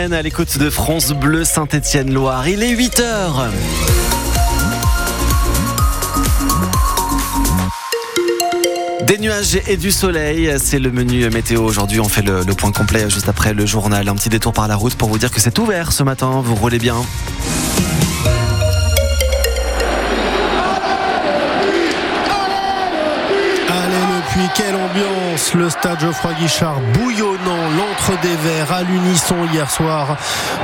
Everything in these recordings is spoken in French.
À l'écoute de France Bleu Saint-Étienne-Loire, il est 8 heures. Des nuages et du soleil, c'est le menu météo aujourd'hui. On fait le, le, point complet juste après le journal. Un petit détour par la route pour vous dire que c'est ouvert ce matin. Vous roulez bien. Quelle ambiance Le stade Geoffroy Guichard bouillonnant, l'entre des verts à l'unisson hier soir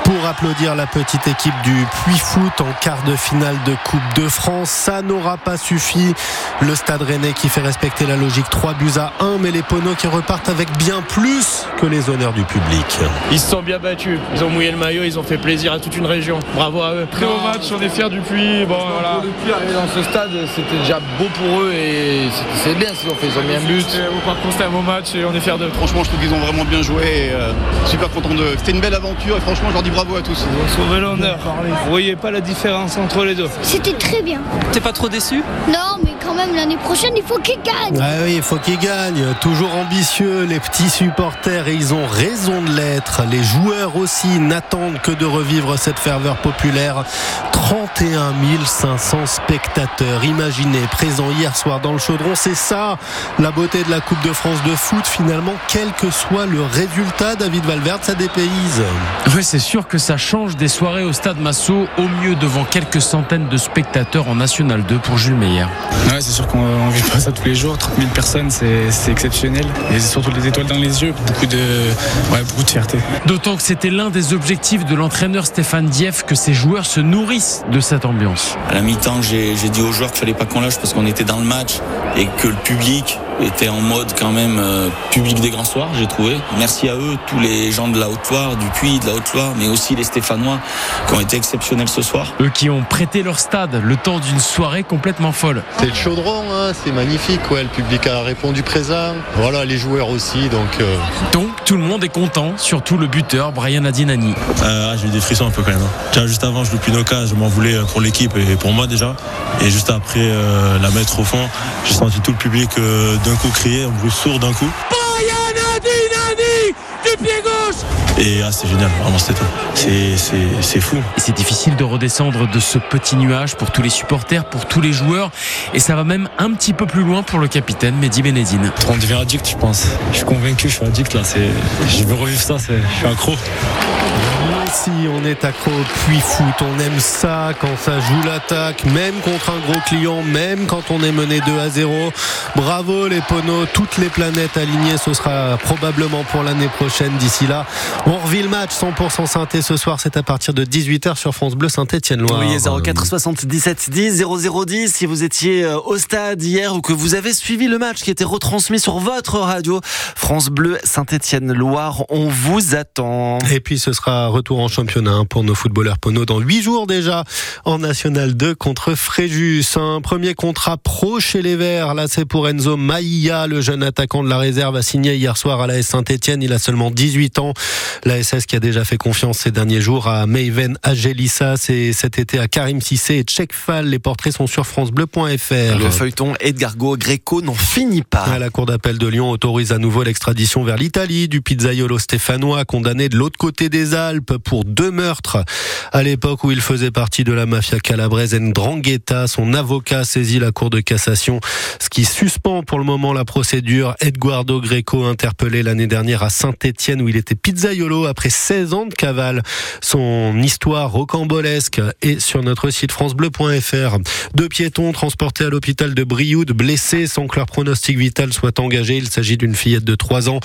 pour applaudir la petite équipe du Puy Foot en quart de finale de Coupe de France. Ça n'aura pas suffi. Le stade rennais qui fait respecter la logique 3 buts à 1, mais les poneaux qui repartent avec bien plus que les honneurs du public. Ils se sont bien battus. Ils ont mouillé le maillot, ils ont fait plaisir à toute une région. Bravo à eux. Très beau match, on est fiers du Puy. Bon, voilà. Le Puy arriver dans ce stade, c'était déjà beau pour eux et c'est bien s'ils ont fait. Ils ont mis un but. Par contre, c'était un beau match et on est fiers d'eux. Franchement, je trouve qu'ils ont vraiment bien joué. Et, euh, super content d'eux. C'était une belle aventure et franchement, je leur dis bravo à tous. Ils ont sauvé l'honneur. Vous voyez pas la différence entre les deux C'était très bien. T'es pas trop déçu? Non, mais quand même, l'année prochaine, il faut qu'ils gagnent. Ah oui, il faut qu'ils gagnent. Toujours ambitieux, les petits supporters, et ils ont raison de l'être. Les joueurs aussi n'attendent que de revivre cette ferveur populaire. 31 500 spectateurs, imaginez, présents hier soir dans le chaudron. C'est ça, la beauté de la Coupe de France de foot, finalement, quel que soit le résultat, David Valverde, ça dépayse. Oui, c'est sûr que ça change des soirées au stade Massot, au mieux devant quelques centaines de spectateurs en National 2 pour Jules Meyer. Ouais, c'est sûr qu'on ne vit pas ça tous les jours. 30 000 personnes, c'est exceptionnel. Et surtout les étoiles dans les yeux, beaucoup de, ouais, beaucoup de fierté. D'autant que c'était l'un des objectifs de l'entraîneur Stéphane Dieff que ses joueurs se nourrissent de cette ambiance. À la mi-temps, j'ai dit aux joueurs qu'il fallait pas qu'on lâche parce qu'on était dans le match et que le public était en mode quand même euh, public des grands soirs, j'ai trouvé. Merci à eux, tous les gens de la Haute-Loire, du Puy, de la Haute-Loire, mais aussi les Stéphanois qui ont été exceptionnels ce soir. Eux qui ont prêté leur stade le temps d'une soirée complètement folle. C'est le chaudron, hein, c'est magnifique, ouais, le public a répondu présent. Voilà, les joueurs aussi, donc. Euh... Donc tout le monde est content, surtout le buteur Brian Adinani. Euh, j'ai eu des frissons un peu quand même. Tiens, juste avant, je loupe une occasion, je m'en voulais pour l'équipe et pour moi déjà. Et juste après euh, la mettre au fond, j'ai senti tout le public euh, d'un coup crier, un bruit sourd d'un coup. Brian Adinani du pied gauche et ah, c'est génial, vraiment c'était top. C'est fou. C'est difficile de redescendre de ce petit nuage pour tous les supporters, pour tous les joueurs. Et ça va même un petit peu plus loin pour le capitaine Mehdi Benedine. On devient addict, je pense. Je suis convaincu, je suis addict là. Je veux revivre ça, je suis accro. Si on est accro au puits foot, on aime ça quand ça joue l'attaque, même contre un gros client, même quand on est mené 2 à 0. Bravo les poneaux, toutes les planètes alignées, ce sera probablement pour l'année prochaine. D'ici là, on revit le match 100% synthé ce soir, c'est à partir de 18h sur France Bleu Saint-Étienne-Loire. Oui, 04 77 10 0010 si vous étiez au stade hier ou que vous avez suivi le match qui était retransmis sur votre radio France Bleu Saint-Étienne-Loire, on vous attend. Et puis ce sera retour en championnat pour nos footballeurs Pono dans 8 jours déjà en National 2 contre Fréjus. Un premier contrat pro chez les Verts. Là, c'est pour Enzo Maïa, le jeune attaquant de la réserve, a signé hier soir à la S Saint-Etienne. Il a seulement 18 ans. La SS qui a déjà fait confiance ces derniers jours à Mayven Agelissa. C'est cet été à Karim Sissé et Tchèque Fall. Les portraits sont sur FranceBleu.fr. Le feuilleton Edgargo Greco n'en finit pas. La Cour d'appel de Lyon autorise à nouveau l'extradition vers l'Italie du pizzaiolo stéphanois condamné de l'autre côté des Alpes pour deux meurtres. À l'époque où il faisait partie de la mafia calabraise Ndrangheta, son avocat saisit la Cour de cassation, ce qui suspend pour le moment la procédure. Edguardo Greco, interpellé l'année dernière à Saint-Étienne où il était pizzaiolo après 16 ans de cavale. Son histoire rocambolesque est sur notre site francebleu.fr. Deux piétons transportés à l'hôpital de Brioude, blessés sans que leur pronostic vital soit engagé. Il s'agit d'une fillette de 3 ans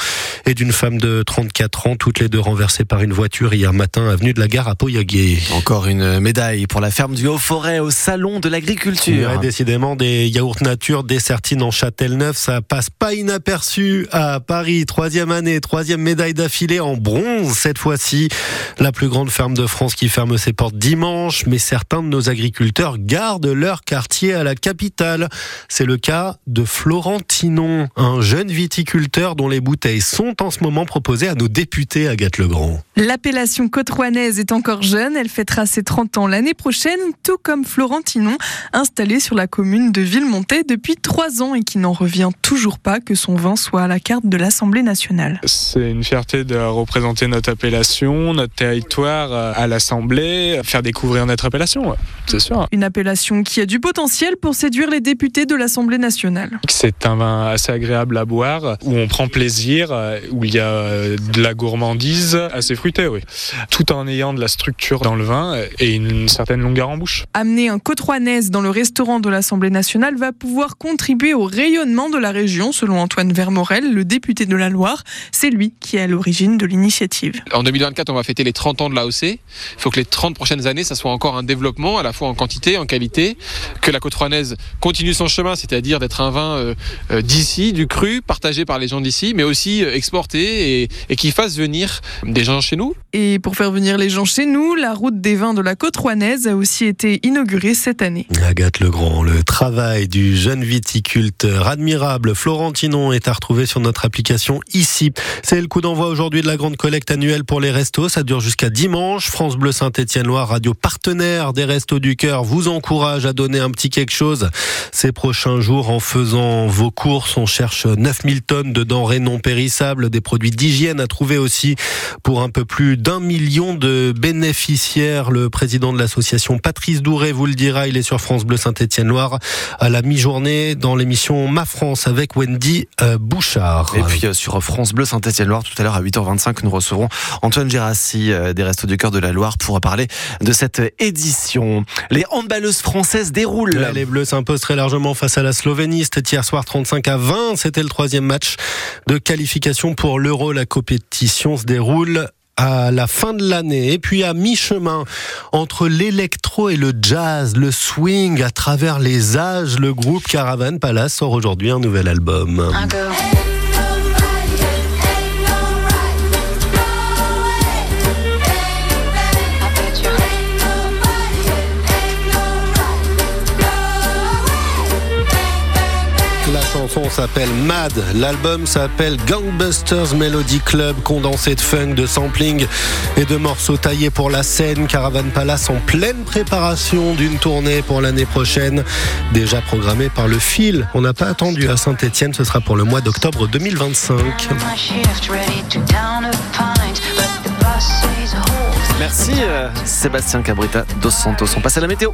et d'une femme de 34 ans, toutes les deux renversées par une voiture hier matin avenue de la Gare à Pauillaguet. Encore une médaille pour la ferme du Haut-Forêt au salon de l'agriculture. Ouais, décidément, des yaourts nature, des sertines en Châtelneuf, ça passe pas inaperçu à Paris. Troisième année, troisième médaille d'affilée en bronze cette fois-ci. La plus grande ferme de France qui ferme ses portes dimanche, mais certains de nos agriculteurs gardent leur quartier à la capitale. C'est le cas de Florentinon, un jeune viticulteur dont les bouteilles sont en ce moment proposées à nos députés, Agathe Legrand. L'appellation côte-rouennaise est encore jeune. Elle fêtera ses 30 ans l'année prochaine, tout comme Florentinon, installé sur la commune de Villemontais depuis trois ans et qui n'en revient toujours pas que son vin soit à la carte de l'Assemblée nationale. C'est une fierté de représenter notre appellation, notre territoire euh, à l'Assemblée, faire découvrir notre appellation, c'est sûr. Une appellation qui a du potentiel pour séduire les députés de l'Assemblée nationale. C'est un vin assez agréable à boire, où on prend plaisir, euh, où il y a euh, de la gourmandise, assez fruité, oui. Tout en ayant de la structure dans le vin et une certaine longueur en bouche. Amener un côte dans le restaurant de l'Assemblée nationale va pouvoir contribuer au rayonnement de la région, selon Antoine Vermorel, le député de la Loire. C'est lui qui est à l'origine de l'initiative. En 2024, on va fêter les 30 ans de l'AOC. Il faut que les 30 prochaines années, ça soit encore un développement, à la fois en quantité, en qualité, que la côte rouennaise continue son chemin, c'est-à-dire d'être un vin euh, euh, d'ici, du cru, partagé par les gens d'ici, mais aussi euh, exporté et, et qui fasse venir des gens chez nous. Et pour faire venir les gens chez nous, la route des vins de la côte rouennaise a aussi été inaugurée cette année. Agathe Legrand, le travail du jeune viticulteur admirable Florentinon est à retrouver sur notre application ici. C'est le coup d'envoi aujourd'hui de la grande collecte annuelle pour les restos. Ça dure jusqu'à dimanche. France Bleu Saint-Étienne-Loire, radio partenaire des Restos du Cœur, vous encourage à donner un petit quelque chose ces prochains jours en faisant vos courses. On cherche 9000 tonnes de denrées non périssables, des produits d'hygiène à trouver aussi pour un peu plus d'un million de bénéficiaires. Le président de l'association Patrice Douré vous le dira, il est sur France Bleu Saint-Étienne-Loire à la mi-journée dans l'émission Ma France avec Wendy euh, Bouchard. Et puis euh, sur France Bleu Saint-Étienne-Loire, tout à l'heure à 8h25, nous recevrons Antoine Gérassi euh, des Restos du Cœur de la Loire pour parler de cette édition. Les handballeuses françaises déroulent. Là, les Bleus s'imposent très largement face à la Slovénie. C'était hier soir 35 à 20. C'était le troisième match de qualification pour l'Euro. La compétition se déroule à la fin de l'année et puis à mi-chemin entre l'électro et le jazz, le swing à travers les âges, le groupe Caravan Palace sort aujourd'hui un nouvel album. Chanson s'appelle Mad, l'album s'appelle Gangbusters Melody Club, condensé de funk, de sampling et de morceaux taillés pour la scène. Caravan Palace en pleine préparation d'une tournée pour l'année prochaine, déjà programmée par le fil. On n'a pas attendu à Saint-Etienne, ce sera pour le mois d'octobre 2025. Merci euh, Sébastien Cabrita dos Santos. On passe à la météo.